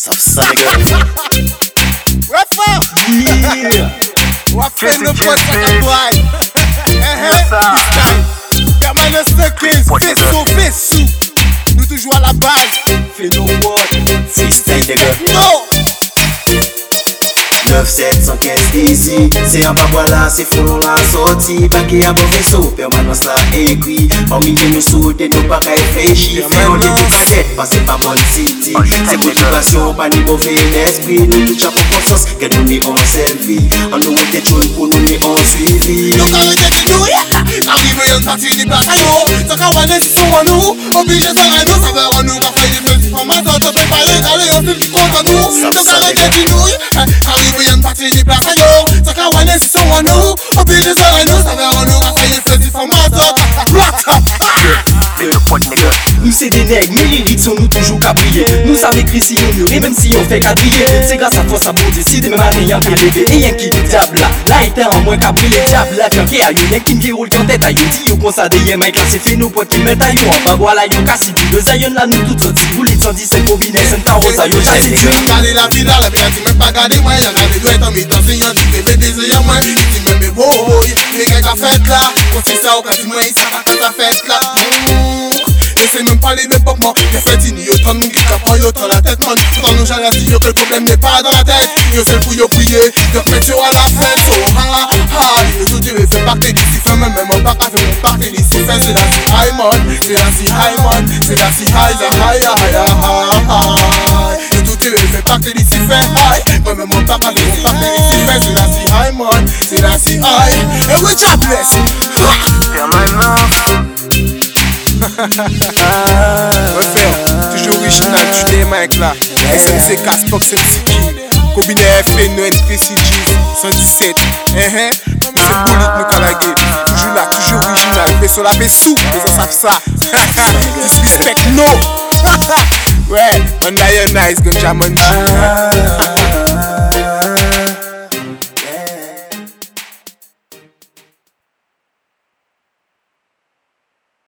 Sapsa nega Wafa Wafa nou poti nan doan Ehe, diskay Permanence de kriz, fesou, fesou Nou toujou a la base. Fais no work, freestyle nega No! 9-7 san kestezi Se an pa la se foun lan soti Baki a boven sou, permanans la ekwi Pa winye nou sou de nou pa ka efeji Fè yon de tou kadet, pa se pa bon siti Se motivasyon pa ni boven espri Nou tou chapou konsans, gen nou ni an selvi An nou ete choun pou nou ni an suivi. Nou ka rete ki nou ya, arrive yon pati ni plato Sa ka wane si sou an nou, oblige sa reno sa ve wane parler dans les hostels qui comptent à nous Donc arrêtez de nous Arrivez en partie des places à Ça qu'à wanner si ça wannou Au pire des arénos nigga Nou se de neg, men lirik son nou toujou ka priye Nou sa vekri si yon mure, menm si yon fe kadriye Se grasa fos a bon si de men manen yon ke leve E yon ki di diabla, la ete an mwen ka brille Diabla fyanke a yon, yen kin ge roul kyan tet a yon Di yo konsa de yen, men klase fe nou pot ki met a yon An pa wala yon kasi di, le zayon la nou tout soti Roulit san di se kombine, sen ta rosa yo jase di Gade la vida, la vida ti men pa gade mwen Ya gade dwe tan mi danse yon Di bebe deze ya mwen Di men me boy Le gen ka fet la Konti sa ou kasi mwen Sa ka ka sa fet la E se men pale de pop man Ke fet ni yo tan moun ki kapan yo tan la tet man. Tan nou jala di yo ke l problem ne pa dan la tet Yo sel pou yo Yo fet yo a la fet So ha ha Yo tout di ve fe parte di si fe Men men man pa ka fe mon parte di si fe Se la si high man. Se la si high man. Se la si high za high high high high Yo tout di ve fe parte di si fe high. Men men man pa ka fe mon parte di si fe Se la si high man. Se la si high. E we jobless Permanans Frère, toujours original, tu les mecs là SMC Casbox MC King Combiné FN, NPC 117 Eh eh, c'est politique nous calaguer Toujours là, toujours original, fais sur la sous, les gens savent ça. Disrespect no. Ouais, on a nice, gun on